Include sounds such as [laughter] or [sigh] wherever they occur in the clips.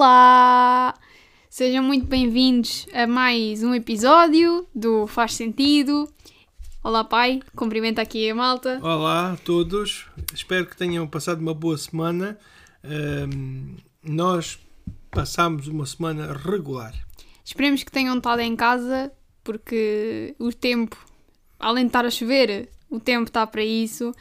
Olá! Sejam muito bem-vindos a mais um episódio do Faz Sentido. Olá, pai. Cumprimenta aqui a malta. Olá a todos. Espero que tenham passado uma boa semana. Ahm, nós passamos uma semana regular. Esperemos que tenham estado em casa, porque o tempo, além de estar a chover, o tempo está para isso.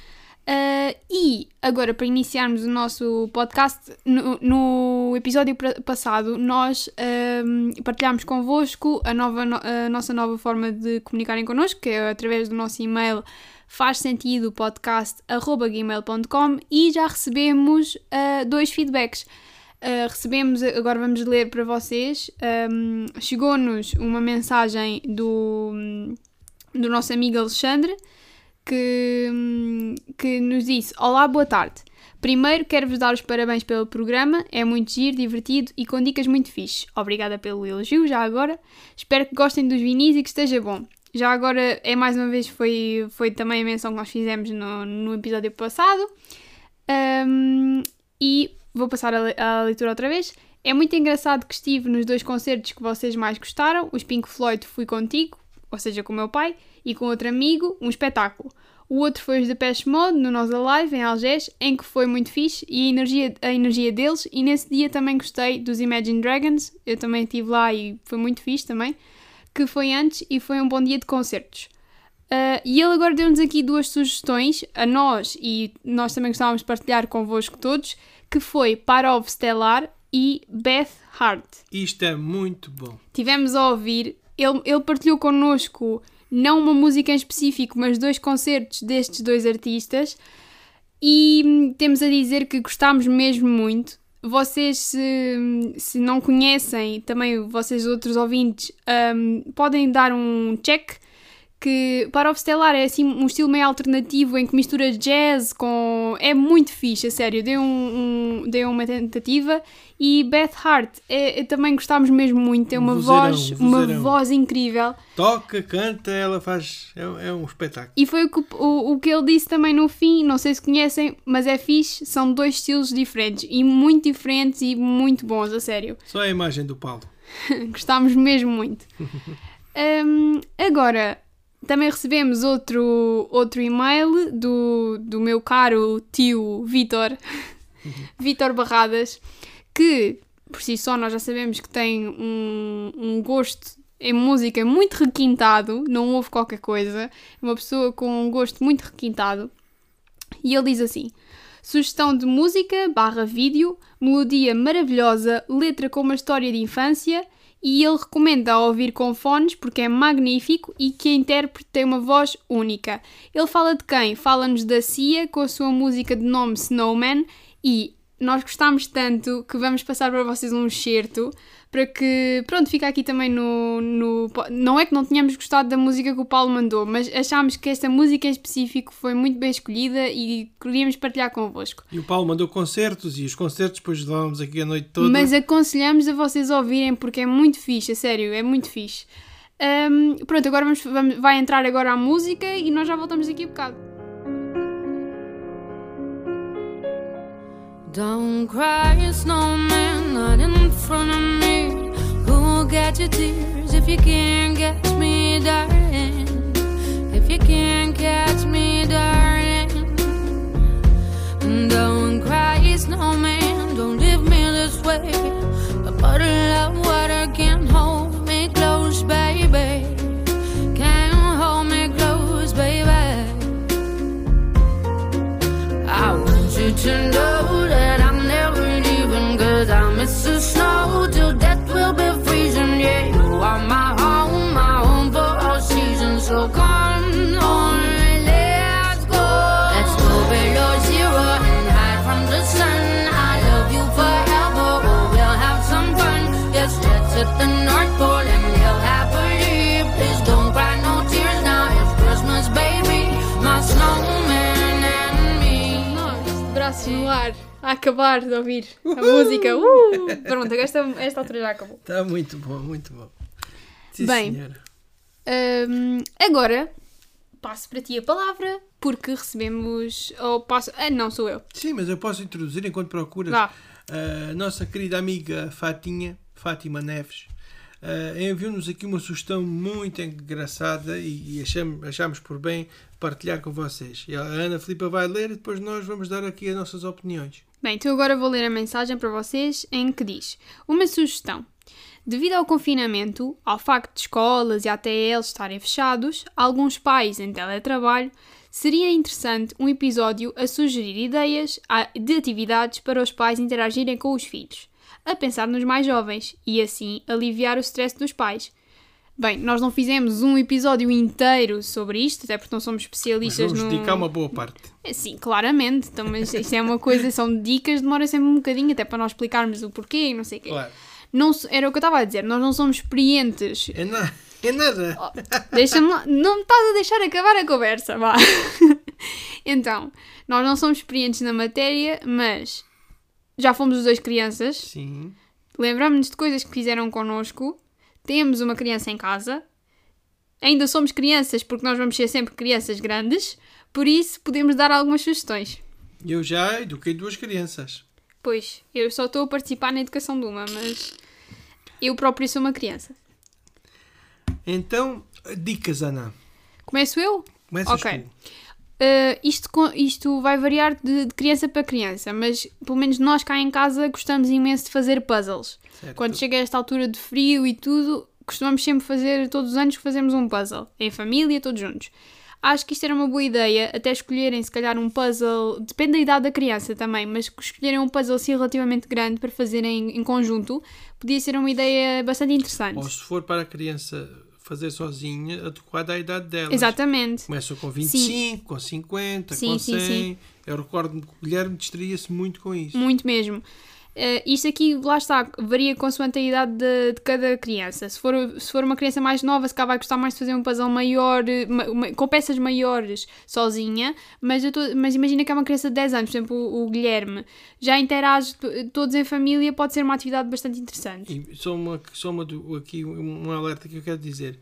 Ah, e agora, para iniciarmos o nosso podcast, no, no episódio passado, nós ahm, partilhámos convosco a, nova, no- a nossa nova forma de comunicarem connosco, que é através do nosso e-mail faz sentido podcast.gmail.com e já recebemos ah, dois feedbacks. Uh, recebemos, agora vamos ler para vocês. Um, Chegou-nos uma mensagem do, do nosso amigo Alexandre que, que nos disse: Olá, boa tarde. Primeiro quero-vos dar os parabéns pelo programa, é muito giro, divertido e com dicas muito fixe. Obrigada pelo elogio, já agora. Espero que gostem dos vinis e que esteja bom. Já agora, é mais uma vez, foi, foi também a menção que nós fizemos no, no episódio passado. Um, e vou passar a, a leitura outra vez. É muito engraçado que estive nos dois concertos que vocês mais gostaram. Os Pink Floyd fui contigo, ou seja, com o meu pai, e com outro amigo, um espetáculo. O outro foi os Depeche Mode, no Nós Alive, em Algés, em que foi muito fixe, e a energia, a energia deles, e nesse dia também gostei dos Imagine Dragons, eu também estive lá e foi muito fixe também, que foi antes, e foi um bom dia de concertos. Uh, e ele agora deu-nos aqui duas sugestões, a nós, e nós também gostávamos de partilhar convosco todos, que foi Parov Stellar e Beth Hart. Isto é muito bom. Tivemos a ouvir, ele, ele partilhou connosco não uma música em específico, mas dois concertos destes dois artistas e hum, temos a dizer que gostámos mesmo muito. Vocês, se, se não conhecem, também vocês outros ouvintes, hum, podem dar um check que para o Stellar é assim um estilo meio alternativo em que mistura jazz com... é muito fixe, a sério, deu, um, um- deu uma tentativa e Beth Hart, é, é- também gostámos mesmo muito, tem Um uma vozeirão, voz, um uma vozeirão. voz incrível Toca, canta, ela faz. É, é um espetáculo. e foi o que, o, o que ele disse também no fim, não sei se conhecem, mas é fixe, são dois estilos diferentes e muito diferentes e muito bons, a sério. [laughs] Só a imagem do Paulo. Gostámos mesmo muito. [laughs] Hum, agora, também recebemos outro, outro e-mail do, do meu caro tio Vitor, [laughs] Vitor Barradas, que por si só nós já sabemos que tem um, um gosto em música muito requintado, não ouve qualquer coisa, é uma pessoa com um gosto muito requintado. E ele diz assim: sugestão de música barra vídeo, melodia maravilhosa, letra com uma história de infância e ele recomenda a ouvir com fones porque é magnífico e que a intérprete tem uma voz única. Ele fala de quem? Fala-nos da Cia com a sua música de nome Snowman e nós gostámos tanto que vamos passar para vocês um excerto para que, pronto, fica aqui também no, no... Não é que não tenhamos gostado da música que o Paulo mandou, mas achámos que esta música em específico foi muito bem escolhida e queríamos partilhar convosco. E o Paulo mandou concertos e os concertos depois levávamos aqui a noite toda. Mas aconselhamos a vocês ouvirem porque é muito fixe, a sério, é muito fixe. Ahm, pronto, agora vamos, vamos- vai entrar agora a música e nós já voltamos aqui a bocado. Don't cry, snowman, not in front of me. Who'll get your tears if you can't catch me, darling? If you can't catch me, darling. Acabar de ouvir a música. Uh! Pronto, esta, esta altura já acabou. Está muito bom, muito bom. Sim, Bem. senhora. Ahm, agora passo para ti a palavra porque recebemos. Ou passo. Ah, não, sou eu. Sim, mas eu posso introduzir enquanto procuras. Vá. A nossa querida amiga Fatinha, Fátima Neves, uh, enviou-nos aqui uma sugestão muito engraçada e, e achamos, achamos por bem partilhar com vocês. A Ana Filipa vai ler e depois nós vamos dar aqui as nossas opiniões. Bem, então agora vou ler a mensagem para vocês em que diz: Uma sugestão. Devido ao confinamento, ao facto de escolas e até eles estarem fechados, alguns pais em teletrabalho, seria interessante um episódio a sugerir ideias de atividades para os pais interagirem com os filhos, a pensar nos mais jovens e assim aliviar o stress dos pais. Bem, nós não fizemos um episódio inteiro sobre isto, até porque não somos Mas especialistas vamos no. dedicar uma boa parte. É, Sim, claramente. Então, mas isso é uma coisa, são dicas, demora sempre um bocadinho até para nós explicarmos o porquê e não sei o quê. Claro. Não, era o que eu estava a dizer, nós não somos experientes. É, na, é nada. Oh, Deixa-me lá, não me estás a deixar acabar a conversa, vá. [laughs] então, nós não somos experientes na matéria, mas já fomos os dois crianças, Sim. lembramos-nos de coisas que fizeram connosco, temos uma criança em casa, ainda somos crianças porque nós vamos ser sempre crianças grandes, por isso podemos dar algumas sugestões. Eu já eduquei duas crianças. Pois, eu só estou a participar na educação de uma, mas eu próprio sou uma criança. Então, dicas, Ana. Começo eu? Começas Ok. tu. Uh, isto, isto vai variar de, de criança para criança, mas pelo menos nós cá em casa gostamos imenso de fazer puzzles. Certo. Quando chega a esta altura de frio e tudo, costumamos sempre fazer, todos os anos que fazemos um puzzle, em família, todos juntos. Acho que isto era uma boa ideia, até escolherem se calhar um puzzle, depende da idade da criança também, mas escolherem um puzzle assim relativamente grande para fazerem em conjunto, podia ser uma ideia bastante interessante. Ou se for para a criança fazer sozinha, adequada à idade dela. Exatamente. Começam com 25, com 50, Sim, com sim, 100. sim. Eu recordo-me que o Guilherme distraía-se muito com isso. Muito mesmo. Eh, isto aqui, lá está, varia consoante a idade de, de cada criança. Se for, se for uma criança mais nova, se calhar vai gostar mais de fazer um puzzle maior, eh, ma- ma- com peças maiores, sozinha. Mas, tô- mas imagina que é uma criança de 10 anos, por exemplo, o, o Guilherme, já interage todos em família, pode ser uma atividade bastante interessante. E só uma, só uma aqui um alerta que eu quero dizer.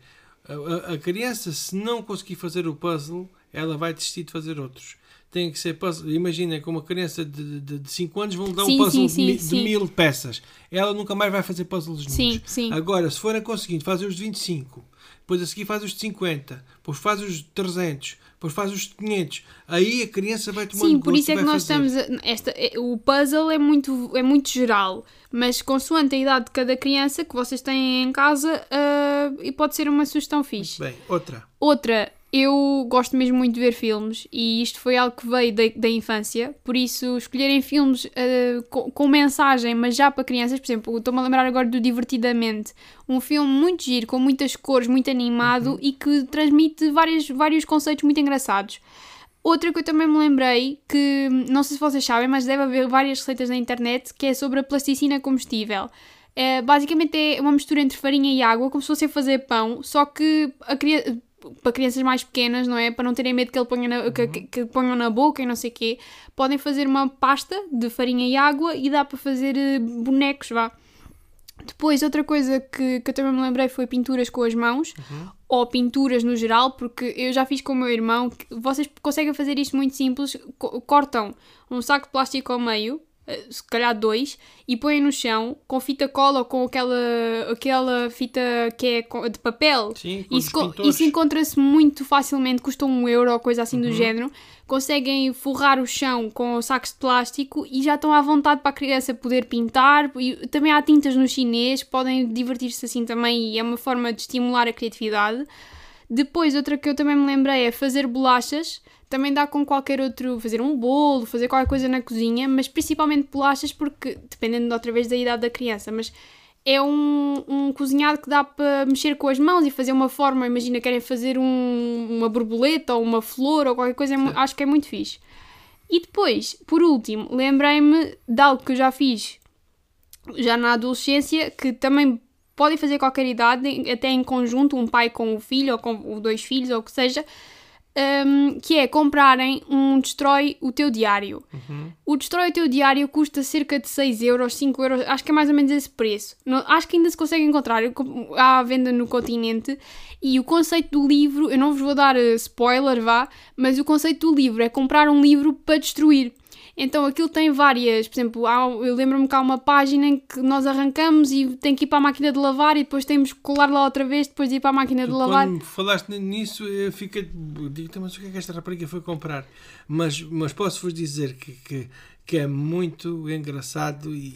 A, a- a criança, se não conseguir fazer o puzzle, ela vai desistir de fazer outros. Tem que ser puzzle. Imaginem que uma criança de 5 anos vão dar Sim, um puzzle sim, sim, de, mi- de sim. mil peças. Ela nunca mais vai fazer puzzles Sim, sim. Agora, se forem conseguindo fazer os de 25, depois a seguir faz os de 50, depois faz os de 300, depois faz os de 500, aí a criança vai tomando Sim, por isso é que nós fazer. estamos. A, esta, é- o puzzle é muito, é muito geral, mas consoante a idade de cada criança que vocês têm em casa, e pode ser uma sugestão fixe. Bem, outra. Outra, eu gosto mesmo muito de ver filmes e isto foi algo que veio da, da infância, por isso escolherem filmes ah, com, com mensagem, mas já para crianças, por exemplo, estou-me a lembrar agora do Divertidamente, um filme muito giro, com muitas cores, muito animado e que transmite várias, vários conceitos muito engraçados. Outra que eu também me lembrei, que não sei se vocês sabem, mas deve haver várias receitas na internet, que é sobre a plasticina comestível. É, basicamente é uma mistura entre farinha e água, como se fosse a fazer pão, só que a cria- para crianças mais pequenas, não é? Para não terem medo que, ele ponha na, que, que- ponham na boca e não sei o quê, podem fazer uma pasta de farinha e água e dá para fazer eh, bonecos, vá. Depois, outra coisa que, que eu também me lembrei foi pinturas com as mãos, ou pinturas no geral, porque eu já fiz com o meu irmão. que Vocês conseguem fazer isto muito simples: co- cortam um saco de plástico ao meio, se calhar dois, e põem no chão com fita cola ou com aquela, aquela fita que é de papel. Sim, com Isso, isso encontra-se muito facilmente, custa um euro ou coisa assim do género. Conseguem forrar o chão com sacos de plástico e já estão à vontade para a criança poder pintar. E também há tintas no chinês, podem divertir-se assim também e é uma forma de estimular a criatividade. Depois, outra que eu também me lembrei é fazer bolachas. Também dá com qualquer outro, fazer um bolo, fazer qualquer coisa na cozinha, mas principalmente bolachas, porque dependendo outra vez da idade da criança, mas é um, um cozinhado que dá para mexer com as mãos e fazer uma forma. Imagina, querem fazer um- uma borboleta ou uma flor ou qualquer coisa, é acho que é muito fixe. E depois, por último, lembrei-me de algo que eu já fiz já na adolescência, que também podem fazer qualquer idade, até em conjunto, um pai com o filho ou com dois filhos ou o que seja, hum, que é comprarem um Destrói o teu diário. O Destrói o teu diário custa cerca de 6 euros, 5 euros, acho que é mais ou menos esse preço. Não- acho que ainda se consegue encontrar à venda no continente. E o conceito do livro, eu não vos vou dar eh, spoiler, vá, mas o conceito do livro é comprar um livro para destruir. Então aquilo tem várias, por exemplo, há- eu lembro-me que há uma página em que nós arrancamos e tem que ir para a máquina de lavar e depois temos que colar lá outra vez, depois de ir para a máquina de lavar. Quando falaste nisso, eu fiquei. Digo, mas o que é que esta rapariga foi comprar? Mas, mas posso-vos dizer que, que, que é muito engraçado e,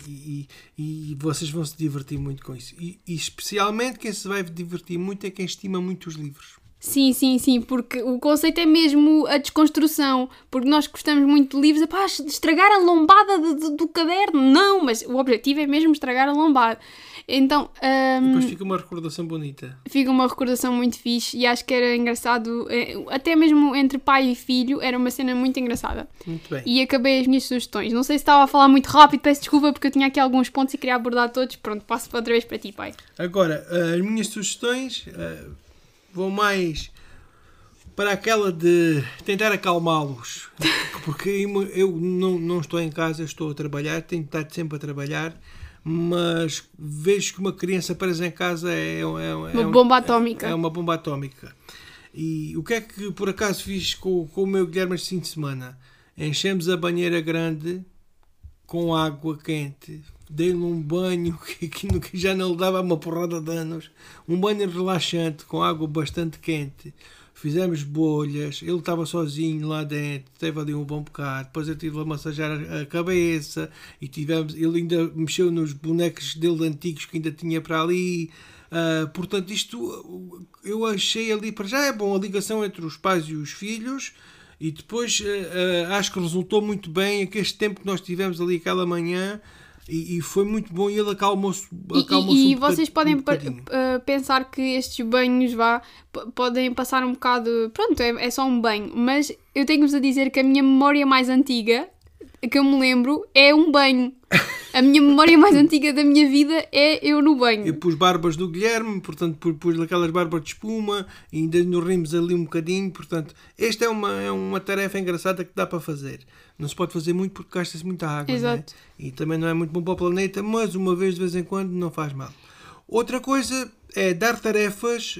e, e vocês vão se divertir muito com isso. E, e especialmente quem se vai divertir muito é quem estima muito os livros. Sim, sim, sim, porque o conceito é mesmo a desconstrução, porque nós gostamos muito de livros, pá, estragar a lombada de- de- do caderno, não, mas o objetivo é mesmo estragar a lombada. Então, hum, Depois fica uma recordação bonita. fica uma recordação muito fixe e acho que era engraçado, eh, até mesmo entre pai e filho, era uma cena muito engraçada. Muito bem. E acabei as minhas sugestões. Não sei se estava a falar muito rápido, peço desculpa porque eu tinha aqui alguns pontos e queria abordar todos. Pronto, passo outra vez para ti, pai. Agora, as minhas sugestões vão mais para aquela de tentar acalmá-los. [laughs] Porque eu não, não estou em casa, estou a trabalhar, tenho estado sempre a trabalhar, mas vejo que uma criança presa em casa é, é, é Uma um- bomba atómica. É uma bomba atómica. E o que é que por acaso fiz com, com o meu Guilherme este fim de semana? Enchemos a banheira grande com água quente, dei-lhe um banho [laughs] que, que, já não lhe dava uma porrada de anos, um banho relaxante com água bastante quente. Fizemos bolhas, ele estava sozinho lá dentro, teve ali um bom bocado. Depois eu tive a massajar a, cabeça e tivemos, ele ainda mexeu nos bonecos dele antigos que ainda tinha para ali. Ah, portanto, isto uh, eu achei ali para já é bom a ligação entre os pais e os filhos. E depois eh, eh, acho que resultou muito bem aquele tempo que nós tivemos ali aquela manhã e, e foi muito bom e ele acalmou-se E, acalmou e- e um boca- vocês podem um uh, pensar que estes banhos vá, podem passar um bocado. Pronto, é, é só um banho, mas eu tenho-vos a dizer que a minha memória mais antiga, que eu me lembro, é um banho. A minha memória mais antiga da minha vida é eu no banho. Eu pus barbas do Guilherme, portanto pus, aquelas barbas de espuma e ainda nos rimos ali um bocadinho, portanto esta é uma, é uma tarefa engraçada que dá para fazer. Não se pode fazer muito porque gasta-se muita água, Exato. não é? E também não é muito bom para o planeta, mas uma vez de vez em quando não faz mal. Outra coisa é dar tarefas,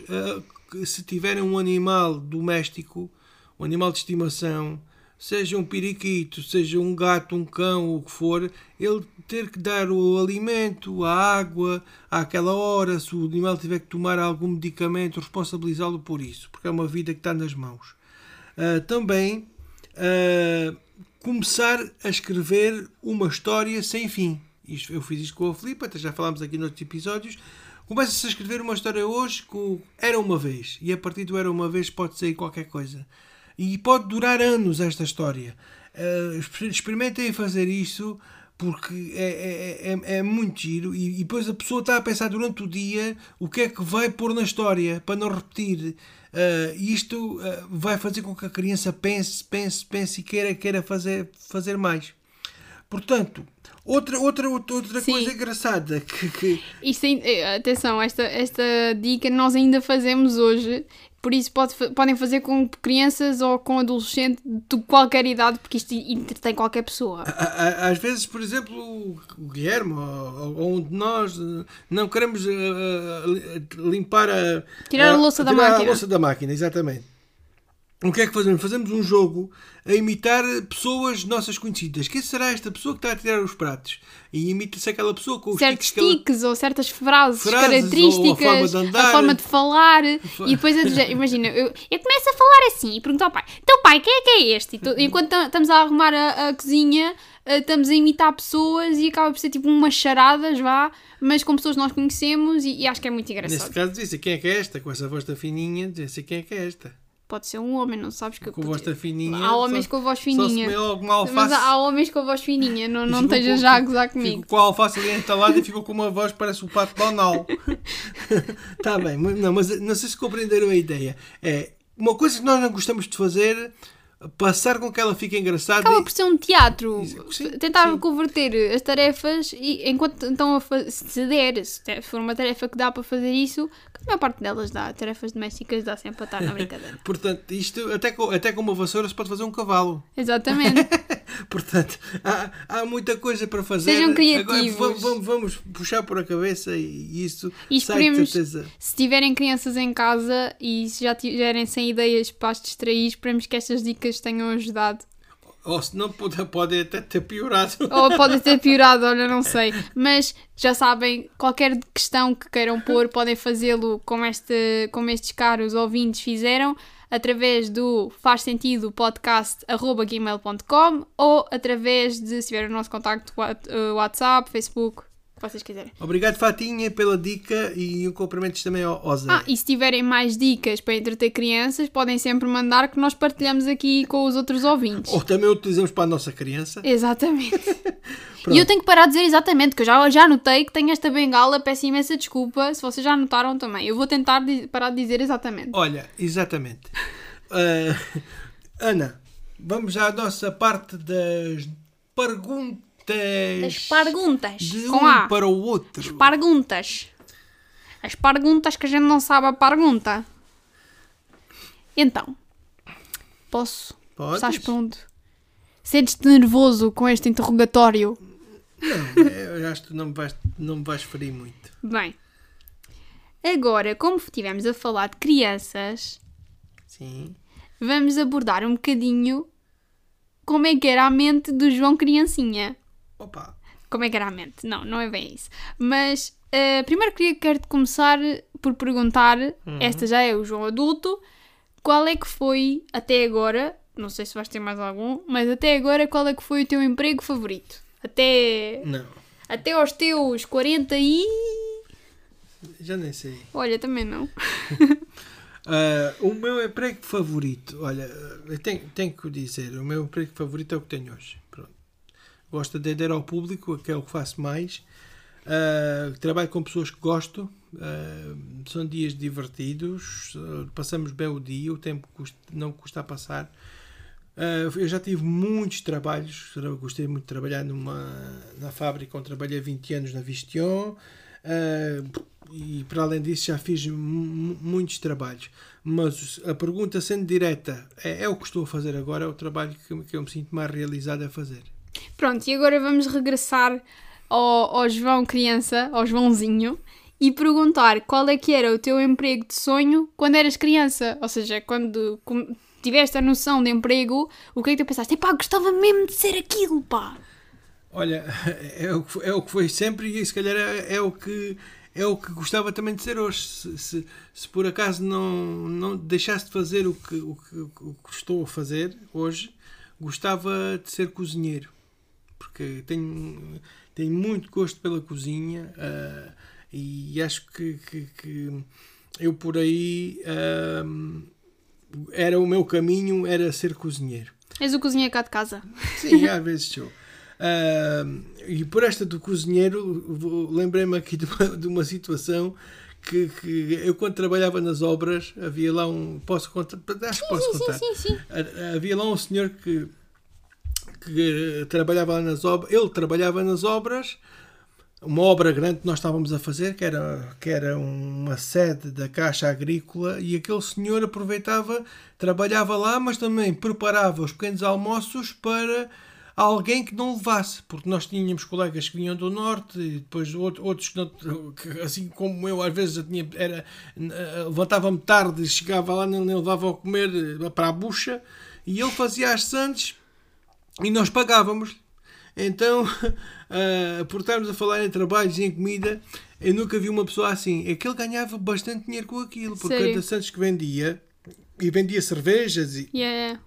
que se tiverem um animal doméstico, um animal de estimação, seja um periquito, seja um gato, um cão, o que for, ele ter que dar o alimento, a água, àquela hora, se o animal tiver que tomar algum medicamento, responsabilizá-lo por isso, porque é uma vida que está nas mãos. Ah, também ah, começar a escrever uma história sem fim. Isto, eu fiz isto com a Filipe, até já falámos aqui noutros episódios. Começa-se a escrever uma história hoje com Era uma vez, e a partir do Era uma vez pode sair qualquer coisa. E pode durar anos esta história. Ah, exper- experimentem fazer isso porque é, é, é, é muito giro e, e depois a pessoa está a pensar durante o dia o que é que vai pôr na história para não repetir. Ah, E isto ah, vai fazer com que a criança pense, pense, pense e queira, queira fazer, fazer mais. Portanto, outra, outra, outra, Sim. coisa engraçada que, que Isto, eh, atenção, esta, esta dica nós ainda fazemos hoje, por isso pode podem fazer com crianças ou com adolescentes de qualquer idade, porque isto entretém qualquer pessoa. A- a- Às vezes, por exemplo, o Guilherme ou, ou um de nós eh, não queremos eh, limpar a. Tirar a louça da tirar máquina. a louça da máquina, exatamente. O que é que fazemos? Fazemos um jogo a imitar pessoas nossas conhecidas. Quem será esta pessoa que está a tirar os pratos? E imita-se aquela pessoa com os certos tiques ela- tiques ou certas frases, Frases, características, a forma de andar. a forma de falar, Fa- e depois género, [laughs] imagina, eu, eu começo a falar assim e pergunto ao pai, então pai, quem é que é este? E enquanto tam- estamos a arrumar a, a cozinha, eh, estamos a imitar pessoas e acaba por ser tipo umas charadas, vá, mas com pessoas que nós conhecemos e, e acho que é muito Neste engraçado. caso, disse quem é que é esta? Com essa voz da fininha, disse quem é que é esta? Pode ser um homem, não sabes que Com a voz fininha. Há homens só- com a voz Só se fininha. vê alguma alface. Mas há, homens com a voz fininha, não, não estejas já a gozar comigo. Fico com a alface ali entalada e ficou com uma voz que parece o pato Donald. Está [laughs] bem, mas- não, mas não sei se compreenderam a ideia. É uma coisa que nós não gostamos de fazer, passar com que ela fique engraçada. Acaba e- por ser um teatro. Sim, Tentar sim. converter as tarefas e enquanto estão a fazer, se der, se for uma tarefa que dá para fazer isso, que a maior parte delas dá, tarefas domésticas dá sempre para estar na [laughs] brincadeira. Portanto, isto até com, até com uma vassoura se pode fazer um cavalo. Exatamente. [laughs] Portanto, há, há muita coisa para fazer. Sejam Agora, criativos. vamos, vamos- vamos puxar por a cabeça e isso E sai de certeza. se tiverem crianças em casa e se já tiverem sem ideias para as distrair, esperemos que estas dicas tenham ajudado. Ou se não, pode, pode até ter piorado. [laughs] Ou pode ter piorado, olha, não sei. Mas já sabem, qualquer questão que queiram pôr, podem fazê-lo como, este, como estes caros ouvintes fizeram, através do faz sentido podcast.gmail.com ou através de, se tiver o nosso contacto, eh, WhatsApp, Facebook, que vocês quiserem. Obrigado, Fatinha, pela dica e um cumprimentos também ao, Zé. Ah, e se tiverem mais dicas para entreter crianças, podem sempre mandar que nós partilhamos aqui com os outros ouvintes. Ou também utilizamos para a nossa criança. Exatamente. [laughs] E eu tenho que parar de dizer exatamente, que eu já, já notei que tenho esta bengala, peço imensa desculpa, se vocês já notaram também. Eu vou tentar parar de dizer exatamente. Olha, exatamente. Ah, [laughs] Ana, vamos à nossa parte das perguntas. As perguntas, De com um A. para o outro. Perguntas. As perguntas que a gente não sabe a pergunta. Então, posso? Podes? Estás pronto? Sentes-te nervoso com este interrogatório? Não, eu acho que não me vais, não me vais ferir muito. Bem, agora, como estivemos a falar de crianças, Sim. vamos abordar um bocadinho como é que era a mente do João Criancinha. Opa. Como é que era a mente? Não, não é bem isso. Mas eh, primeiro queria quero-te começar por perguntar, esta já é o João adulto, qual é que foi até agora, não sei se vais ter mais algum, mas até agora qual é que foi o teu emprego favorito? Até, Não, até aos teus 40 e... já nem sei. Olha, também não. Ah, [laughs] o meu emprego favorito, olha, eu tenho, tenho que dizer, o meu emprego favorito é o que tenho hoje. Gosto de atender ao público, que é o que faço mais. Ah, trabalho com pessoas que gosto. ah, são dias divertidos, ah, passamos bem o dia, o tempo custa- não custa a passar. Ah, eu já tive muitos trabalhos, gostei muito de trabalhar numa, na fábrica onde trabalhei há 20 anos na Vistion. e para além disso já fiz mu- mu- muitos trabalhos. Mas a pergunta sendo direta, é, é o que estou a fazer agora, é o trabalho que, que eu me sinto mais realizado a fazer. Pronto, e agora vamos regressar ao, ao João criança, ao Joãozinho, e perguntar qual é que era o teu emprego de sonho quando eras criança. Ou seja, quando tiveste a noção de emprego, o que é que tu pensaste? Epá, gostava mesmo de ser aquilo, pá! Olha, [laughs] é o que, foi- é o que foi sempre e se calhar é, é o que é o que gostava também de ser hoje. Se, se, se por acaso não, não deixasse de fazer o que, o, que, o que estou a fazer hoje, gostava de ser cozinheiro. Porque tenho, tenho muito gosto pela cozinha ah, e acho que, que, que eu por aí ah, era o meu caminho, era ser cozinheiro. És o cozinheiro cá de casa. Sim, [laughs] às vezes sou. Ah, e por esta do cozinheiro, lembrei-me aqui de uma, de uma situação que, que eu, quando trabalhava nas obras, havia lá um. Posso contar? Acho que posso contar. Sim, sim. Ha- Havia lá um senhor que, que trabalhava lá nas obras. Ele trabalhava nas obras, uma obra grande que nós estávamos a fazer, que era, que era uma sede da Caixa Agrícola, e aquele senhor aproveitava, trabalhava lá, mas também preparava os pequenos almoços para alguém que não levasse, porque nós tínhamos colegas que vinham do norte e depois out- outros que, não- que, assim como eu às vezes tinha, era, eh, levantava-me tarde, chegava lá, nem levava a comer eh, para a bucha e ele fazia as sandes e nós pagávamos. Então, [laughs] ah, por estarmos a falar em trabalhos e em comida, eu nunca vi uma pessoa assim. É que ele ganhava bastante dinheiro com aquilo, por Sério? cada Santos que vendia, e vendia cervejas. E... Yeah.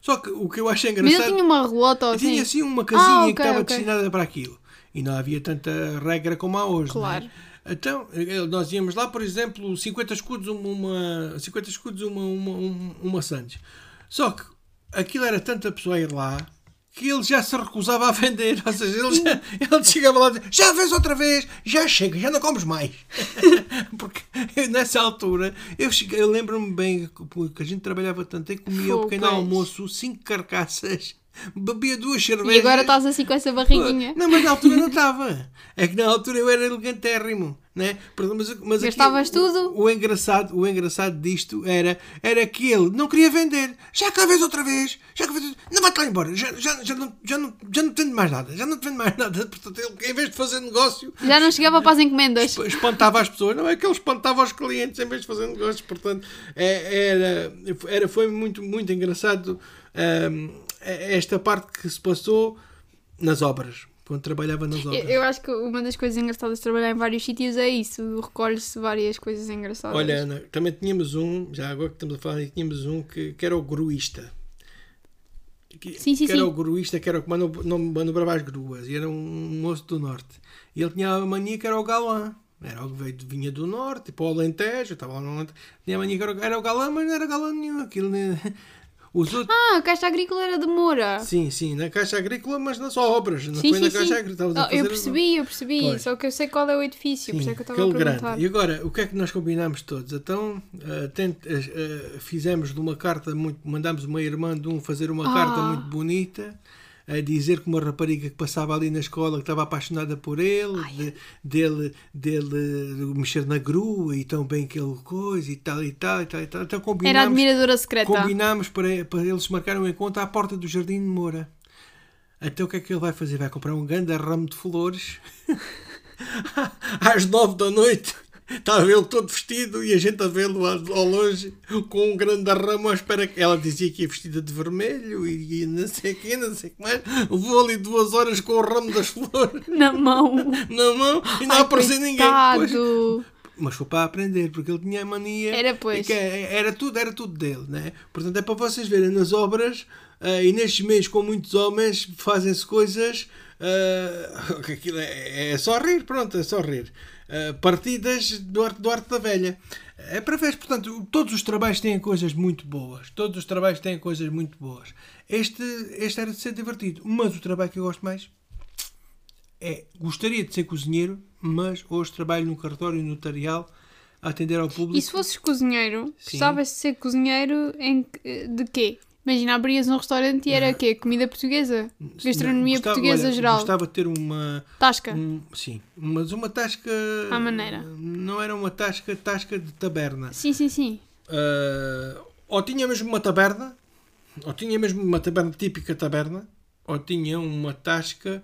Só que o que eu achei Mas engraçado. eu tinha uma relota ou assim. tinha assim uma casinha Ah, que ok, estava ok. destinada para aquilo. E não havia tanta regra como há hoje. é? Claro. Então, eh, nós íamos lá, por exemplo, 50 escudos, uma, uma 50 escudos, uma, uma, uma, uma Santos. Só que aquilo era tanta pessoa ir lá que ele já se recusava a vender. Ou seja, ele, já, ele chegava lá e dizia, já vês outra vez, já chega, já não comes mais. [laughs] Porque nessa altura, eu, cheguei- eu lembro-me bem que a gente trabalhava tanto e comia o pequeno pois. almoço, cinco carcaças, bebia duas cervejas. E agora estás assim com essa barriguinha. Não, mas na altura não estava. É que na altura eu era elegantérrimo, né? Mas, mas aqui Gastavas o- tudo? O, engraçado, o engraçado disto era, era que ele não queria vender. Já cá vez outra vez, já cá vez, não vai-te lá embora, já, já, já, não, já, não, já não te vendo mais nada, já não te vendo mais [laughs] nada. Portanto, ele, em vez de fazer negócio, Já não chegava para as encomendas. espantava as pessoas, não é que ele espantava os clientes em vez de fazer negócios, portanto é- era, era, foi muito, muito engraçado é esta parte que se passou nas obras, quando trabalhava nas obras. Eu, acho que uma das coisas engraçadas de trabalhar em vários sítios é isso, recolhe-se várias coisas engraçadas. Olha, Ana, também tínhamos um, já agora que estamos a falar, tínhamos um que, que era o gruísta. Que, Sim, sim, que era o gruísta, que era o que manobrava as gruas, e era um moço do norte. E ele tinha a mania que era o galã. Era o que veio, vinha do norte, para o Alentejo, estava lá no Alentejo. Tinha a mania que era, o- era o galã, mas não era galã nenhum. Aquilo, nem- os outros. Ah, a Caixa Agrícola era de Moura. Sim, sim, na Caixa Agrícola, mas nas obras. Não Sim, foi sim, na sim. Caixa Agrícola. estavas a Ah, eu percebi, eu percebi. Pois. Só que eu sei qual é o edifício, por isso é que eu estava a perguntar. grande. E agora, o que é que nós combinámos todos? Então, tent- eh, eh, fizemos de uma carta muito. Mandámos uma irmã de um fazer uma Ah. carta muito bonita. A dizer que uma rapariga que passava ali na escola que estava apaixonada por ele, de- dele, dele mexer na grua e tão bem que ele coisa e tal e tal e tal. E tal. Então Era combinámos, admiradora secreta. combinámos para, para eles marcarem um encontro à porta do Jardim de Moura. Então o que é que ele vai fazer? Vai comprar um grande ramo de flores [laughs] [laughs] às nove da noite. Está a vê-lo todo vestido e a gente a vê-lo ao longe com um grande ramo à espera que ela dizia que ia vestida de vermelho e, e não sei o que, não sei o que mais. Levou ali duas horas com o ramo das [laughs] flores Na mão. na mão e não Ai, apareceu ninguém. Pois, mas foi para aprender, porque ele tinha a mania. Era, pois. era tudo, era tudo dele, né? Portanto, é para vocês verem nas obras ah, e nestes meios com muitos homens fazem-se coisas. [laughs] que aquilo é, é só rir, pronto, é só rir. Ah, partidas do arte, do arte da velha. É para ver, portanto, todos os trabalhos têm coisas muito boas. Todos os trabalhos têm coisas muito boas. Este, este era de ser divertido, mas o trabalho que eu gosto mais é, gostaria de ser cozinheiro, mas hoje trabalho num cartório notarial a atender ao público. E se fosses cozinheiro, Sim. gostavas de ser cozinheiro em, de quê? Imagina, abrias um restaurante e era quê? Comida portuguesa? Gastronomia Gostava- portuguesa olha, geral? Gostava de ter uma. Tasca? um- sim, mas uma tasca. À maneira. Não era uma tasca, tasca de taberna. Sim, sim, sim. Ah, ou tinha mesmo uma taberna, ou tinha mesmo uma taberna típica taberna, ou tinha uma tasca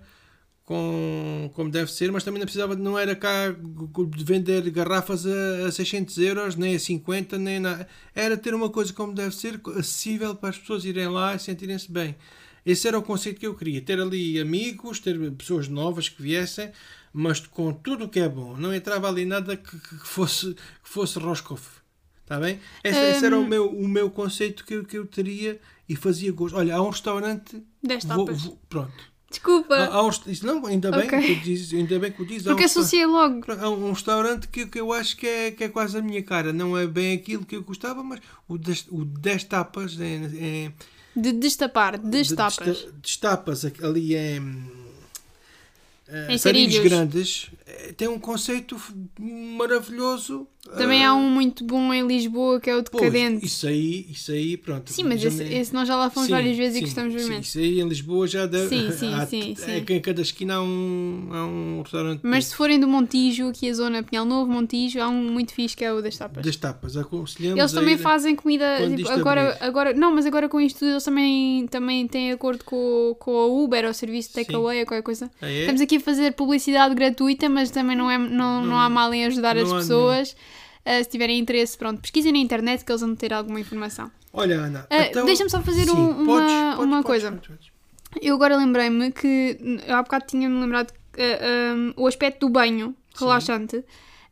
com, como deve ser, mas também não precisava, não era cá de vender garrafas a, a 600 euros, nem a 50, nem nada. Era ter uma coisa como deve ser, acessível para as pessoas irem lá e sentirem-se bem. Esse era o conceito que eu queria, ter ali amigos, ter pessoas novas que viessem, mas com tudo o que é bom. Não entrava ali nada que, que fosse, que fosse Roscoff. Está bem? Esse, esse era o meu, o meu conceito que eu, que eu teria e fazia gosto. Olha, há um restaurante. Dez vou- vou- pronto. Desculpa, Há, há um, não, ainda bem, Ok. que dizes, ainda bem que o dizes. um porque resta- associei logo. Há um restaurante que, que eu acho que é, que é quase a minha cara. Não é bem aquilo que eu gostava, mas o 10 o dez tapas é, é, De destapar, de- destapas. desta- destapas ali em, eh, Em Sarilhos Sarilhos. grandes eh, tem um conceito maravilhoso Também há um muito bom em Lisboa que é o pois, Decadente. isso aí isso aí pronto Sim, mas esse, esse nós já lá fomos Sim, várias vezes e sim, gostamos sim, imenso. Isso aí em Lisboa já deve. Sim, sim, [laughs] há- sim, é sim. que em cada esquina há um, há um restaurante Mas se forem do Montijo, aqui a zona Pinhal Novo, Montijo, há um muito fixe que é o das tapas. das tapas. Aconselhamos Eles também fazem comida. tipo, agora, abrir. agora, não, mas agora com isto tudo eles também, também têm acordo com, com a Uber ou serviço de takeaway ou qualquer coisa. Ah, é? Estamos aqui a fazer publicidade gratuita, mas também não, é, não, não, há mal em ajudar não as pessoas. Ah, se tiverem interesse, pronto, pesquisem na internet que eles vão ter alguma informação. Olha, Ana. Ah, então- deixa-me só fazer Sim, um- uma- podes, uma podes, coisa. Eu agora lembrei-me que há bocado tinha-me lembrado ah, um, o aspecto do banho relaxante.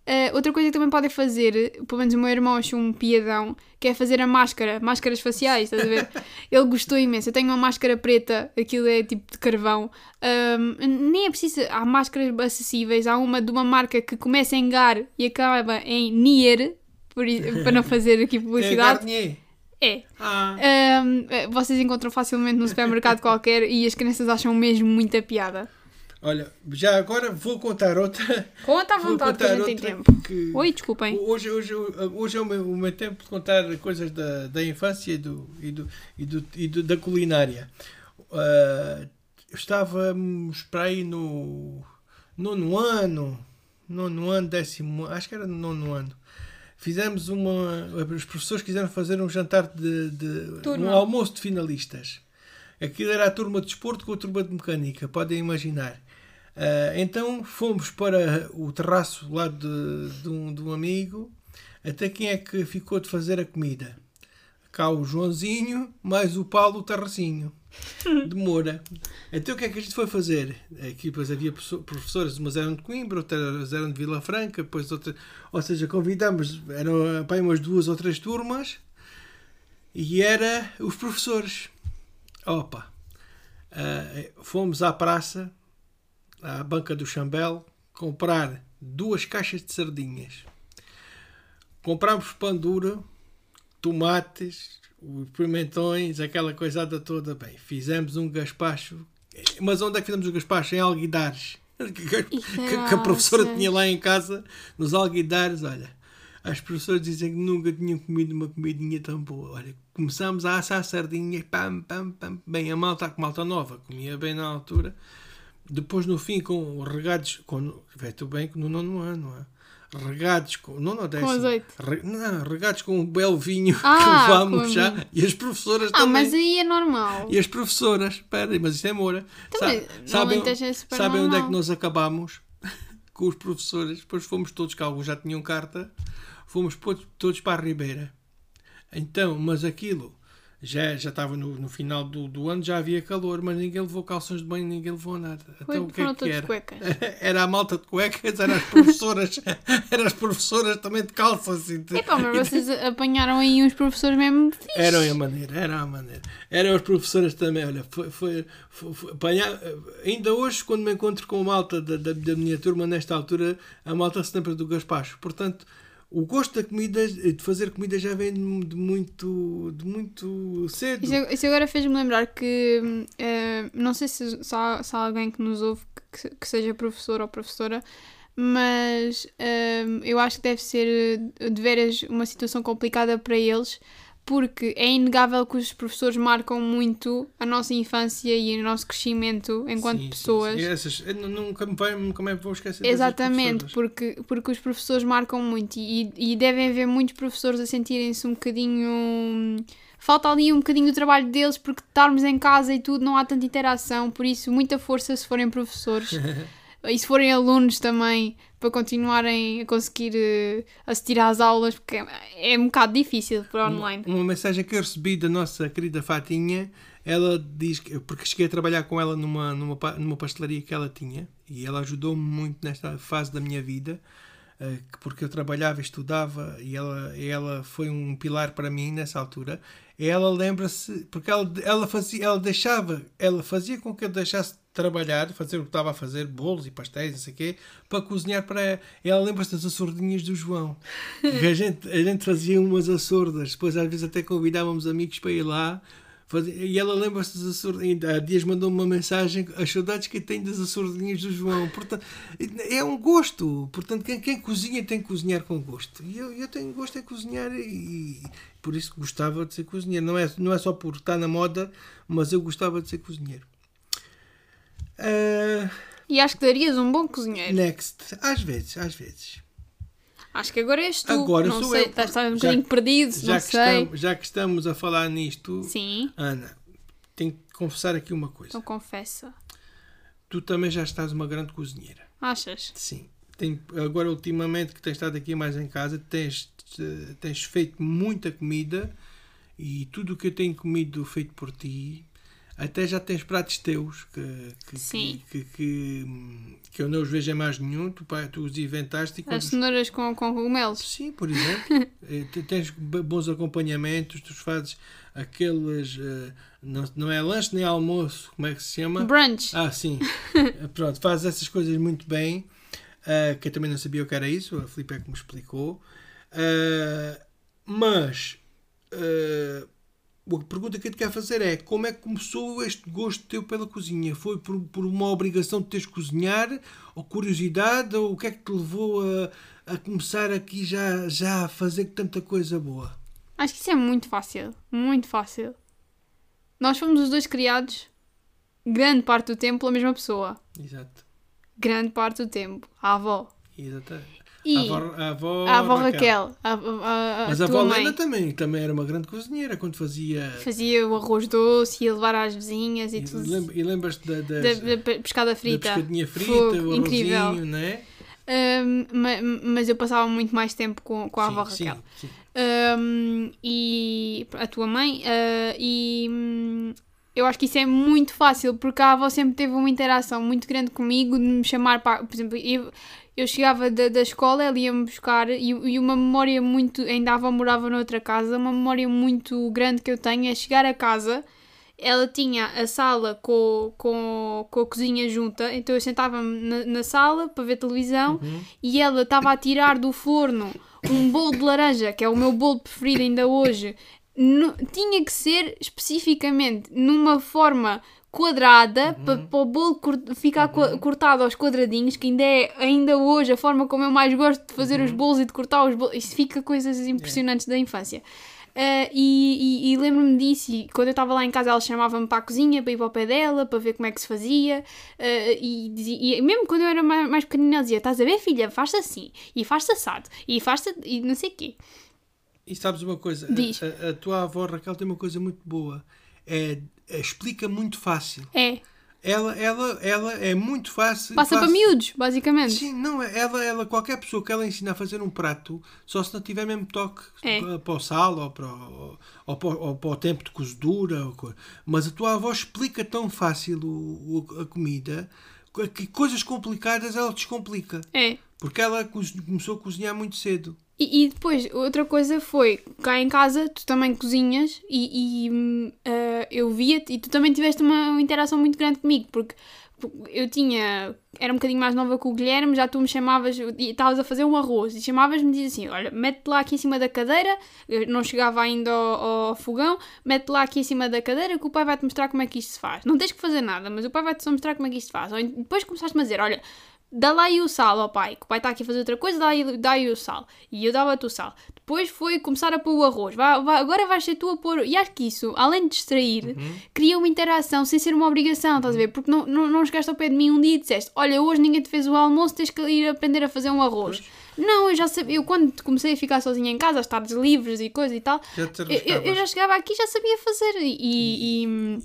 Ah, outra coisa que também podem fazer, pelo menos o meu irmão achou um piadão, que é fazer a máscara, máscaras faciais, estás a ver? [laughs] Ele gostou imenso. Eu tenho uma máscara preta, aquilo é tipo de carvão. Ahm, nem é preciso. Há máscaras acessíveis. Há uma de uma marca que começa em Gar e acaba em Nier, por para não fazer aqui [laughs] publicidade. É. Ah, Ahm, eh, vocês encontram facilmente no supermercado qualquer e as crianças acham mesmo muita piada. Olha, já agora vou contar outra. Conta à vontade que a gente tem tempo. que- Oi, desculpem. Hoje, hoje, hoje é o meu, o meu tempo de contar coisas da, da infância e, do, e, do, e, do, e do- da culinária. Ah, estávamos para aí no nono ano, nono ano, décimo, acho que era no nono ano. Fizemos uma. Os professores quiseram fazer um jantar de. de um almoço de finalistas. Aquilo era a turma de desporto com a turma de mecânica, podem imaginar. Ah, então fomos para o terraço lá de, de, um, de um amigo. Até quem é que ficou de fazer a comida? Cá o Joãozinho, mais o Paulo Tarracinho. de Moura. Então o que é que a gente foi fazer? Aqui depois havia professor- professores, umas eram de Coimbra, outras eram de Vila Franca, depois outras, ou seja, convidamos, eram pá, umas duas ou três turmas e era os professores. Opa! Ah, fomos à praça, à banca do Chambel, comprar duas caixas de sardinhas. Comprámos pão duro, tomates, os pimentões, aquela coisada toda. Bem, fizemos um gaspacho. Mas onde é que fizemos o gaspacho? Em Alguidares. [laughs] Que, que- a professora tinha lá em casa, nos Alguidares, olha. As professoras dizem que nunca tinham comido uma comidinha tão boa. Olha, começámos a assar sardinhas, pam, pam, pam. Bem, a malta, a malta nova, comia bem na altura. Depois, no fim, com regados, com, feito bem que no nono ano, não é? regados com, não, não, décimo. azeite. Re- não, regados com um belo vinho Ah, que levámos com já. E as professoras Ah, também. mas aí é normal. E as professoras, espera, mas isto é Moura. Também, Sa- no sabem é sabem onde é que nós acabámos? [laughs] Com os professores. Depois fomos todos, que alguns já tinham carta, fomos todos para a Ribeira. Então, mas aquilo já, já estava no, no final do, do ano, já havia calor, mas ninguém levou calções de banho, ninguém levou nada. Foi- Então o que é que era? cuecas. [laughs] Era a malta de cuecas, eram as professoras, [laughs] eram as professoras também de calças. E de- Epá, mas vocês apanharam aí uns professores mesmo fixes. Eram a maneira, era a maneira. Eram as professoras também, olha, foi, foi, foi, foi apanhar- ainda hoje, quando me encontro com a malta da, da, da minha turma, nesta altura, a malta se lembra do gaspacho. Portanto, o gosto da comida, de fazer comida já vem de, muito, de muito cedo. Isso, isso agora fez-me lembrar que eh, não sei se, se, há, se há alguém que nos ouve que, que seja professor ou professora, mas hum, eu acho que deve ser eh, de veras uma situação complicada para eles, porque é inegável que os professores marcam muito a nossa infância e o nosso crescimento enquanto Sim, sim, pessoas. sim. Essas, eu nu- nunca, me nunca me vou esquecer Exatamente, porque, porque os professores marcam muito e, e devem haver muitos professores a sentirem-se um bocadinho. Falta ali um bocadinho do trabalho deles porque estarmos em casa e tudo não há tanta interação, por isso muita força se forem professores [laughs] e se forem alunos também para continuarem a conseguir eh, assistir às aulas porque é, é um bocado difícil para online. Uma mensagem que eu recebi da nossa querida Fatinha, ela diz que, porque cheguei a trabalhar com ela numa, numa, numa pastelaria que ela tinha e ela ajudou-me muito nesta fase da minha vida, que- porque eu trabalhava estudava e ela, ela foi um pilar para mim nessa altura. Ela lembra-se, porque ela, ela fazia, ela deixava, ela fazia com que eu deixasse de trabalhar, fazer o que estava a fazer, bolos e pastéis, não sei o quê, para cozinhar para ela. Ela lembra-se das açordinhas do João. A gente, a gente fazia umas açordas, depois às vezes até convidávamos amigos para ir lá. E ela lembra-se das açordinhas. Há dias mandou-me uma mensagem, as saudades que tenho das açordinhas do João. Portanto, é um gosto. Portanto, quem, quem cozinha tem que cozinhar com gosto. E eu, eu tenho gosto em cozinhar e, por isso gostava de ser cozinheiro. Não é, não é só por estar na moda, mas eu gostava de ser cozinheiro. Ah, E acho que darias um bom cozinheiro. next. Às vezes, às vezes. Acho que agora és tu. Agora não sou sei, eu. estás estás um Já- bocadinho perdido, Já não que, sei. estamos, já que estamos a falar nisto, Sim, Ana, tenho que confessar aqui uma coisa. então confessa. Tu também já estás uma grande cozinheira. Achas? Sim. Tem, agora, ultimamente, que tens estado aqui mais em casa, tens, tens feito muita comida e tudo o que eu tenho comido feito por ti, até já tens pratos teus que, que, Sim. que, que, que- eu não os vejo em mais nenhum. Tu, pá, tu os inventaste e As cenouras com, com cogumelos. Sim, por exemplo. [laughs] Eh, tens bons acompanhamentos, tu fazes aqueles. eh, não, não é lanche nem almoço, como é que se chama? Brunch. Ah, sim. [laughs] Eh, Pronto, faz essas coisas muito bem. ah, que eu também não sabia o que era isso, a Filipe é que me explicou. Ah, mas ah, a pergunta que eu te quero fazer é como é que começou este gosto teu pela cozinha? Foi por, por uma obrigação de teres cozinhar? Ou curiosidade? Ou o que é que te levou a, a começar aqui já, já a fazer tanta coisa boa? Acho que isso é muito fácil. Muito fácil. Nós fomos os dois criados, grande parte do tempo, pela mesma pessoa. Exato. Grande parte do tempo. A avó. Exato. E a avó, a avó, a avó Raquel. A, a, a, Mas a avó mãe. Lena também, também era uma grande cozinheira quando fazia. Fazia o arroz doce, ia levar às vizinhas e E, tudo. e lembras-te da, Da, da pe- pescada da frita. pescadinha frita, Fogo, o incrível. arrozinho, não é? Ma- mas eu passava muito mais tempo com, com a avó Sim, Raquel. sim, sim. Um, e a tua mãe uh, e hum, eu acho que isso é muito fácil, porque a avó sempre teve uma interação muito grande comigo, de me chamar para. Por exemplo, eu, eu chegava da, da escola, ela ia-me buscar, e, e uma memória muito. Ainda avó morava noutra casa, uma memória muito grande que eu tenho é chegar a casa. Ela tinha a sala com, com, com a cozinha junta, então eu sentava-me na, na sala para ver televisão e ela estava a tirar do forno um bolo de laranja, que é o meu bolo preferido ainda hoje, no- tinha que ser especificamente numa forma quadrada para, para o bolo ficar co- cortado aos quadradinhos, que ainda é ainda hoje a forma como eu mais gosto de fazer os bolos e de cortar os bolos. Isso fica coisas impressionantes da infância. Ah, e e- e lembro-me disso, e quando eu estava lá em casa ela chamava-me para a cozinha para ir para o pé dela, para ver como é que se fazia, ah, e, dizia- e mesmo quando eu era mais, mais pequenina ela dizia, estás a ver filha, faz assim, e faz-se assado, e faz-se, e não sei o quê. E sabes uma coisa? A, a- a tua avó Raquel tem uma coisa muito boa. É- explica muito fácil. É, Ela, ela, ela é muito fácil. passa para fácil- miúdos, basicamente. Sim, não, ela, ela, qualquer pessoa que ela ensina a fazer um prato, só se não tiver mesmo toque É. para, para o sal ou para o, ou, para, o- ou para o tempo de cozedura. ou co- Mas a tua avó explica tão fácil o, o- a comida que coisas complicadas ela descomplica. É. Porque ela começou a cozinhar muito cedo. E, e depois, outra coisa foi, cá em casa, tu também cozinhas e, e, ah, eu via-te e tu também tiveste uma, interação muito grande comigo, porque eu tinha, era um bocadinho mais nova que o Guilherme, já tu me chamavas, e estavas a fazer um arroz, e chamavas-me e dizias assim, olha, mete lá aqui em cima da cadeira, eu não chegava ainda ao, ao fogão, mete lá aqui em cima da cadeira que o pai vai-te mostrar como é que isto se faz. Não tens que fazer nada, mas o pai vai-te só mostrar como é que isto se faz. Ou depois começaste-me a dizer, olha, dá lá aí o sal ao pai, que o pai está aqui a fazer outra coisa, dá aí, dá aí o sal. E eu dava-te o sal. Depois foi começar a pôr o arroz. Vai, vai- agora vais ser tu a pôr. E acho que isso, além de distrair, cria uma interação sem ser uma obrigação, estás a ver? Porque não, não, não chegaste ao pé de mim um dia e disseste: Olha, hoje ninguém te fez o almoço, tens que ir aprender a fazer um arroz. Não, eu já sabia. Eu quando comecei a ficar sozinha em casa, às tardes livres e coisa e tal, Já eu, eu- já chegava aqui e já sabia fazer. E, e,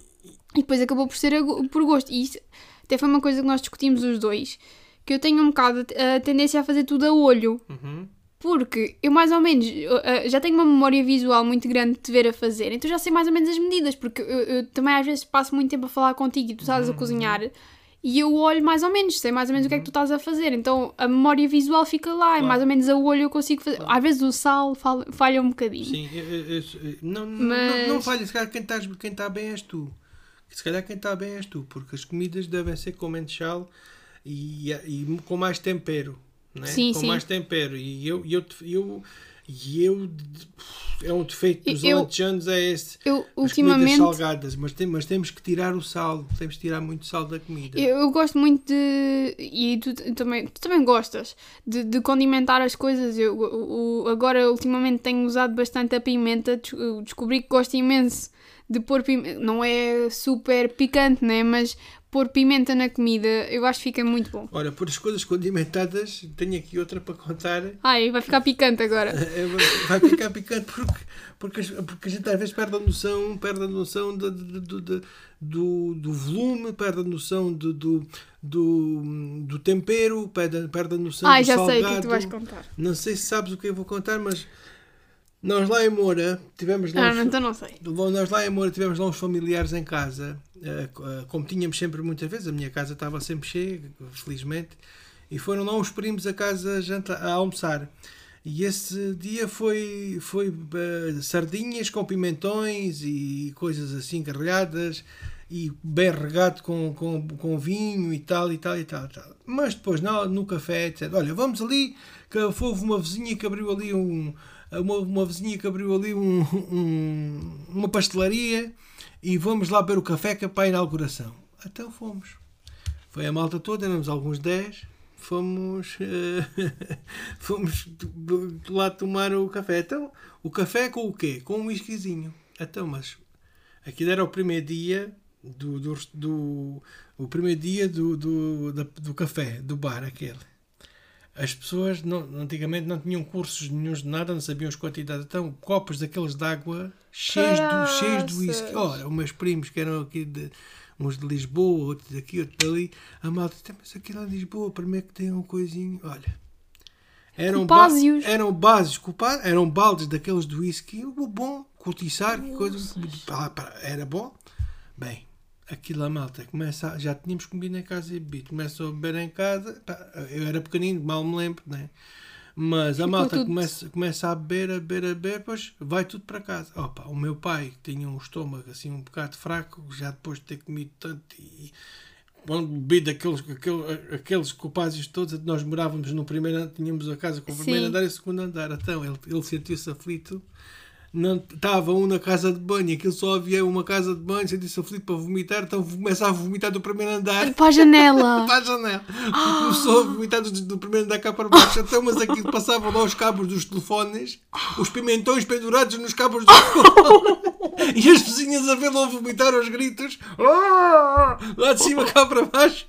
e depois acabou por ser por gosto. E isso até foi uma coisa que nós discutimos os dois. Que eu tenho um bocado a tendência a fazer tudo a olho. Uhum. Porque eu mais ou menos eh, já tenho uma memória visual muito grande de te ver a fazer, então já sei mais ou menos as medidas, porque eu, eu também às vezes passo muito tempo a falar contigo e tu estás a cozinhar e eu olho mais ou menos, sei mais ou menos o que é que tu estás a fazer, então a memória visual fica lá e mais ou menos a olho eu consigo fazer. Às vezes o sal falha, falha um bocadinho. Sim, eu- eu- eu- não, não, Mas- não, não falha, se calhar quem está quem tá bem és tu. Se calhar quem está bem és tu, porque as comidas devem ser com menos sal e, e com mais tempero. Né? Sim, com sim. mais tempero. E eu, eu, eu, e eu é um defeito dos Eu- alentejanos é esse. Eu As ultimamente salgadas, mas, tem, mas temos que tirar o sal, temos que tirar muito sal da comida. Eu, eu gosto muito de. E tu, também, tu também gostas de, de condimentar as coisas. Eu, o- agora, ultimamente, tenho usado bastante a pimenta. Des- eu Descobri que gosto imenso de pôr pimenta. Não é super picante, né? Mas pôr pimenta na comida eu acho que fica muito bom. Ora, por as coisas condimentadas, tenho aqui outra para contar. Ai, vai ficar picante agora. [laughs] É, vai ficar picante porque, porque, porque a gente às vezes perde a noção, perde a noção do, do, do, do- do, volume, perde a noção do, do, do, tempero, perde, perde a noção Ai, do já salgado. sei o que tu vais contar. Não sei se sabes o que eu vou contar, mas nós lá em Moura tivemos lá Ah, uns- então não sei. nós lá em Moura tivemos lá uns familiares em casa, eh, eh, como tínhamos sempre muitas vezes, a minha casa estava sempre cheia, felizmente, e foram lá uns primos a casa jantar, a almoçar. E esse dia foi, foi eh, sardinhas com pimentões e coisas assim carregadas e bem regado com, com, com vinho e tal e tal e tal, e tal. Mas depois no, no café, etc. Olha, vamos ali, que houve uma vizinha que abriu ali um. Uma, uma vizinha que abriu ali um, um- uma pastelaria e vamos lá beber o café que é para a inauguração. Então fomos. Foi a malta toda, éramos alguns 10. Fomos, eh, [laughs] fomos lá tomar o café. Então, o café com o quê? Com um whiskyzinho. Então, mas aquilo era o primeiro dia do, do, do- o primeiro dia do, do, do café, do bar aquele. As pessoas não, antigamente não tinham cursos nenhums de nada, não sabiam as quantidades. Então, copos daqueles de água cheios de, cheios de whisky. Ora, os meus primos que eram aqui de, uns de Lisboa, outros daqui, outros dali, a malta disse, mas aqui lá em Lisboa, para mim é que tem um coisinho. Olha, eram, ba eram bases, culpa- eram baldes daqueles de whisky, o bom, cortiçar, que coisa, era bom. Bem, aquilo a malta começa a- já tínhamos comido em casa e bebido. Começam a beber em casa. Pá, eu era pequenino, mal me lembro, né? Mas a Ficou malta tudo- começa, começa a beber, a beber, a beber, depois vai tudo para casa. Opa, o meu pai que tinha um estômago assim um bocado fraco, já depois de ter comido tanto e quando bebido aqueles, aqueles, copásios todos, nós morávamos no primeiro andar, tínhamos a casa com o primeiro Sim. andar e o segundo andar. Então ele, ele sentiu-se aflito. Não, estava um na casa de banho, aquilo só havia uma casa de banho, sentiu-se aflito para vomitar, então começa a vomitar do primeiro andar Para a janela. [laughs] para a janela. Começou a vomitar do, do primeiro andar cá para baixo. Então, mas aquilo passava lá os cabos dos telefones, os pimentões pendurados nos cabos dos telefones. [laughs] E as vizinhas a vê-lo a vomitar aos gritos. "Ah!" Lá de cima cá para baixo.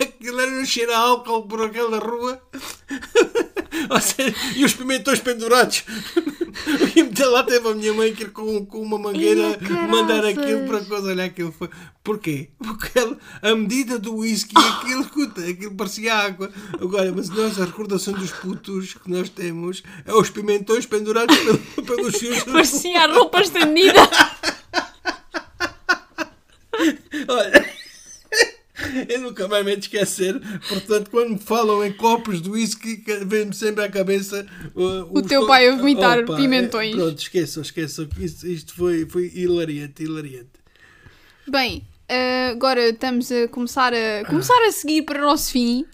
Aquilo era um cheiro a álcool por aquela rua. Ou seja, e os pimentões pendurados. E até lá teve a minha mãe que ir com, com uma mangueira Ia, mandar aquilo para coisa. Olha, aquilo foi. Porquê? Porque ela, a medida do whisky, aquilo, escuta, aquilo parecia água. Agora, mas nós, a recordação dos putos que nós temos é os pimentões pendurados pelo- pelos fios. Parecia a roupa estendida. [laughs] Olha. [laughs] Eu nunca mais me esquecer. Portanto, quando me falam em copos de whisky, que vem-me sempre à cabeça uh, O teu pai a vomitar pimentões. é, pronto, esqueçam, esqueçam. que Isto, isto foi, foi hilariante, hilariante. Bem, eh, agora estamos a começar a, começar a seguir para o nosso fim.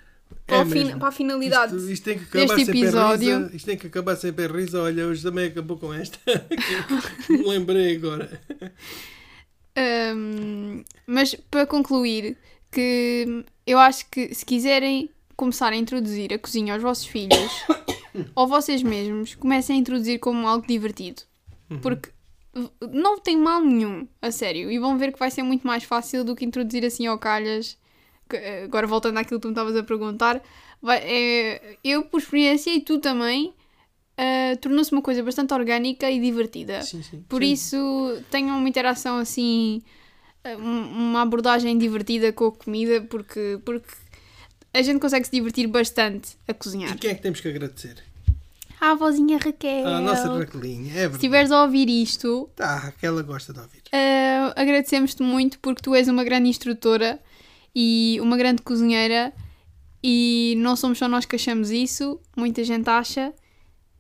Para, É fin- mesmo. para a finalidade. Isto, isto tem que acabar deste episódio. risa. Isto tem que acabar sempre em risa. Olha, hoje também acabou com esta. [laughs] me lembrei agora. Ahm, mas para concluir, que eu acho que se quiserem começar a introduzir a cozinha aos vossos filhos [coughs] ou vocês mesmos, comecem a introduzir como algo divertido. Porque v- não tem mal nenhum, a sério. E vão ver que vai ser muito mais fácil do que introduzir assim ao calhas. Eh, Agora voltando àquilo que tu me estavas a perguntar, vai- é, eu por experiência e tu também, eh, tornou-se uma coisa bastante orgânica e divertida. Sim, sim. Por Sim. isso, tenham uma interação assim, uma abordagem divertida com a comida, porque, porque a gente consegue se divertir bastante a cozinhar. E quem é que temos que agradecer? A vozinha Raquel. A nossa Raquelinha. É Se verdade. estiveres a ouvir isto, Tá, a Raquel gosta de ouvir. ah, agradecemos-te muito porque tu és uma grande instrutora e uma grande cozinheira e não somos só nós que achamos isso, muita gente acha,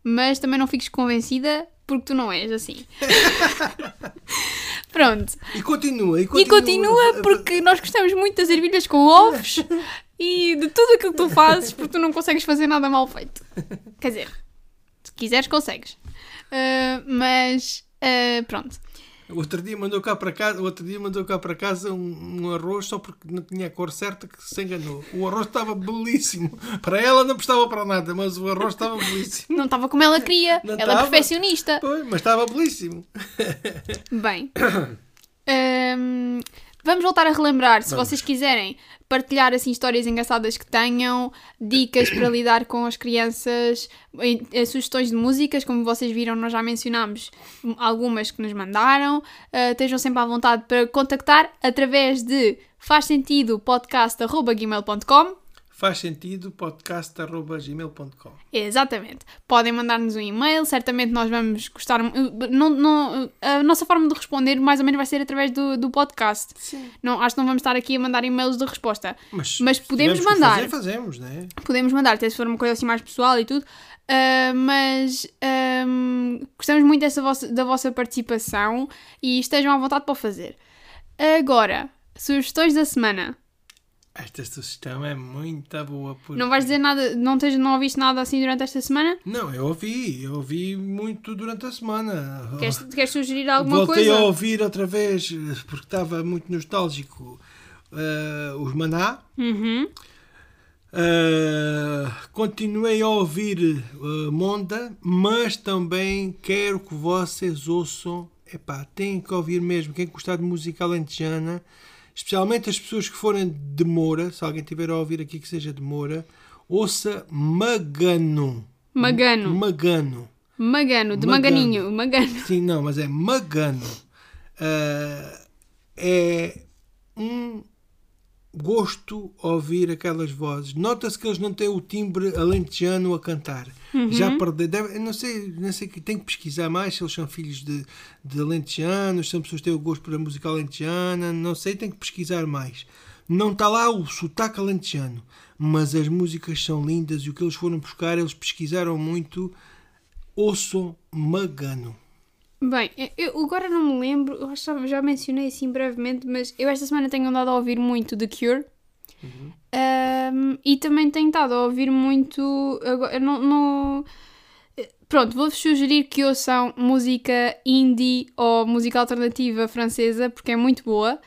mas também não fiques convencida porque tu não és assim. [laughs] [laughs] Pronto. E continua, e E continua. continua porque nós gostamos muito das ervilhas com ovos e de tudo aquilo que tu fazes porque tu não consegues fazer nada mal feito. Quer dizer, se quiseres, consegues. Ah, mas ah, pronto. Outro dia mandou cá para casa, outro dia mandou cá para casa um, um arroz só porque não tinha a cor certa que se enganou. O arroz estava belíssimo. Para ela não prestava para nada, mas o arroz estava belíssimo. Não estava como ela queria. Não ela é estava. perfeccionista. Pois, mas estava belíssimo. Bem. Ahm, [coughs] vamos voltar a relembrar, se Vamos. vocês quiserem partilhar assim histórias engraçadas que tenham, dicas para [coughs] lidar com as crianças, eh, sugestões de músicas, como vocês viram, nós já mencionámos algumas que nos mandaram. Ah, estejam sempre à vontade para contactar através de faz sentido podcast.gmail.com Faz sentido podcast.gmail.com Exatamente. Podem mandar-nos um e-mail, certamente nós vamos gostar. Não, não, a nossa forma de responder, mais ou menos, vai ser através do, do podcast. Sim. Não, acho que não vamos estar aqui a mandar e-mails de resposta. Mas, Mas podemos mandar. Fazer, fazemos, né? Podemos mandar, até se for uma coisa assim mais pessoal e tudo. Ah, mas ahm, gostamos muito dessa vossa, da vossa participação e estejam à vontade para o fazer. Agora, sugestões da semana. Esta sugestão é muito boa. Porque... Não vais dizer nada, não, tens, não ouviste nada assim durante esta semana? Não, eu ouvi, eu ouvi muito durante a semana. Queres, [laughs] queres sugerir alguma Voltei coisa? a ouvir outra vez, porque estava muito nostálgico, eh, os Maná. Uhum. Uh, continuei a ouvir uh, Monda, mas também quero que vocês ouçam. Epá, têm que ouvir mesmo. Quem gostar de música alentejana, especialmente as pessoas que forem de Moura, se alguém tiver a ouvir aqui que seja de Moura, ouça Magano. Magano. Magano. Magano, de Magano. Maganinho. Magano. Sim, não, mas é Magano. Uh, é um gosto a ouvir aquelas vozes. Nota-se que eles não têm o timbre alentejano a cantar. Já perdeu. Deve, eu não sei, não sei que tem que pesquisar mais se eles são filhos de, de alentejanos, se são pessoas que têm o gosto pela música alentejana, não sei, tem que pesquisar mais. Não está lá o sotaque alentejano, mas as músicas são lindas e o que eles foram buscar, eles pesquisaram muito. Ouçam Magano. Bem, eu agora não me lembro, eu acho que já mencionei assim brevemente, mas eu esta semana tenho andado a ouvir muito The Cure. Um, e também tenho estado a ouvir muito. Agora, no, no- Pronto, vou-vos sugerir que ouçam música indie ou música alternativa francesa, porque é muito boa.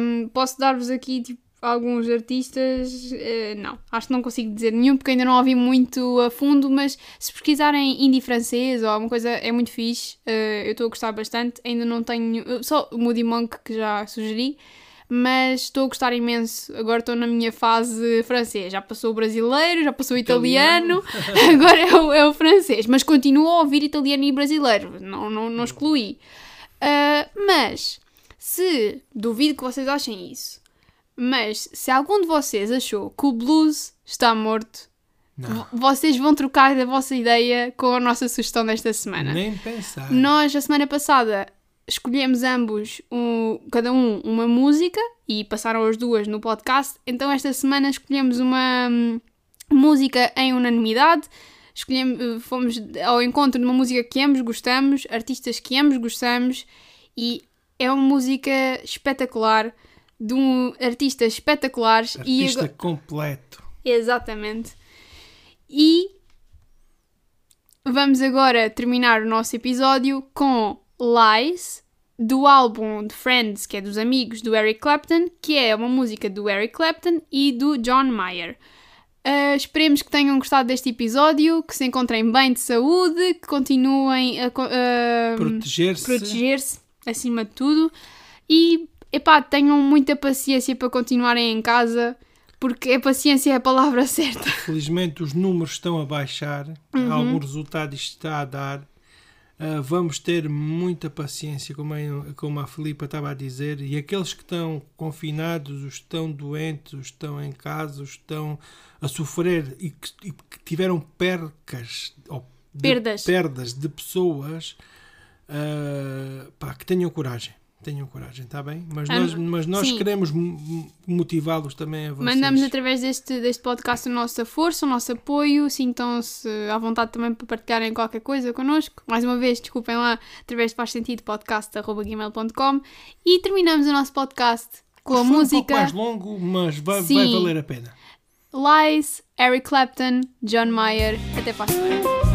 Um, posso dar-vos aqui tipo, alguns artistas. eh, não, acho que não consigo dizer nenhum, porque ainda não ouvi muito a fundo, mas se pesquisarem indie francês ou alguma coisa, é muito fixe. Eh, eu estou a gostar bastante. Ainda não tenho. Só o Moody Monk que já sugeri mas estou a gostar imenso. Agora estou na minha fase francês. Já passou o brasileiro, já passou o italiano, [laughs] agora é o, é o francês. Mas continuo a ouvir italiano e brasileiro, não, não, não excluí. Ah, mas, se duvido que vocês achem isso, mas se algum de vocês achou que o blues está morto, Não. vocês vão trocar a vossa ideia com a nossa sugestão desta semana. Nem pensar. Nós, a semana passada, escolhemos ambos, um- cada um, uma música e passaram as duas no podcast. Então, esta semana escolhemos uma hum, música em unanimidade. Escolhemos, fomos ao encontro de uma música que ambos gostamos, artistas que ambos gostamos e é uma música espetacular, de um artista espetacular. e Artista agora- completo. Exatamente. E vamos agora terminar o nosso episódio com Lies, do álbum de Friends, que é dos amigos do Eric Clapton, que é uma música do Eric Clapton e do John Mayer. Ah, esperemos que tenham gostado deste episódio, que se encontrem bem de saúde, que continuem a, a Proteger-se. proteger-se acima de tudo e epá, tenham muita paciência para continuarem em casa porque a paciência é a palavra [laughs] certa. Felizmente os números estão a baixar, Uhum. algum resultado isto está a dar. Ah, vamos ter muita paciência, como a, como a Filipa estava a dizer, e aqueles que estão confinados, os que estão doentes, os que estão em casa, os que estão a sofrer e que, e que tiveram percas ou de- Perdas. perdas de pessoas, ah, pá, que tenham coragem. Tenham coragem, está bem? Mas Ah, nós, mas nós sim. queremos mo- motivá-los também a vocês. Mandamos através deste, deste podcast a nossa força, o nosso apoio, sintam-se à vontade também para partilharem qualquer coisa connosco. Mais uma vez, desculpem lá, através de faz sentido podcast.gmail.com e terminamos o nosso podcast com a Foi um pouco música mais longo, mas vai, vai valer a pena. Lies, Eric Clapton, John Mayer. Até para a semana.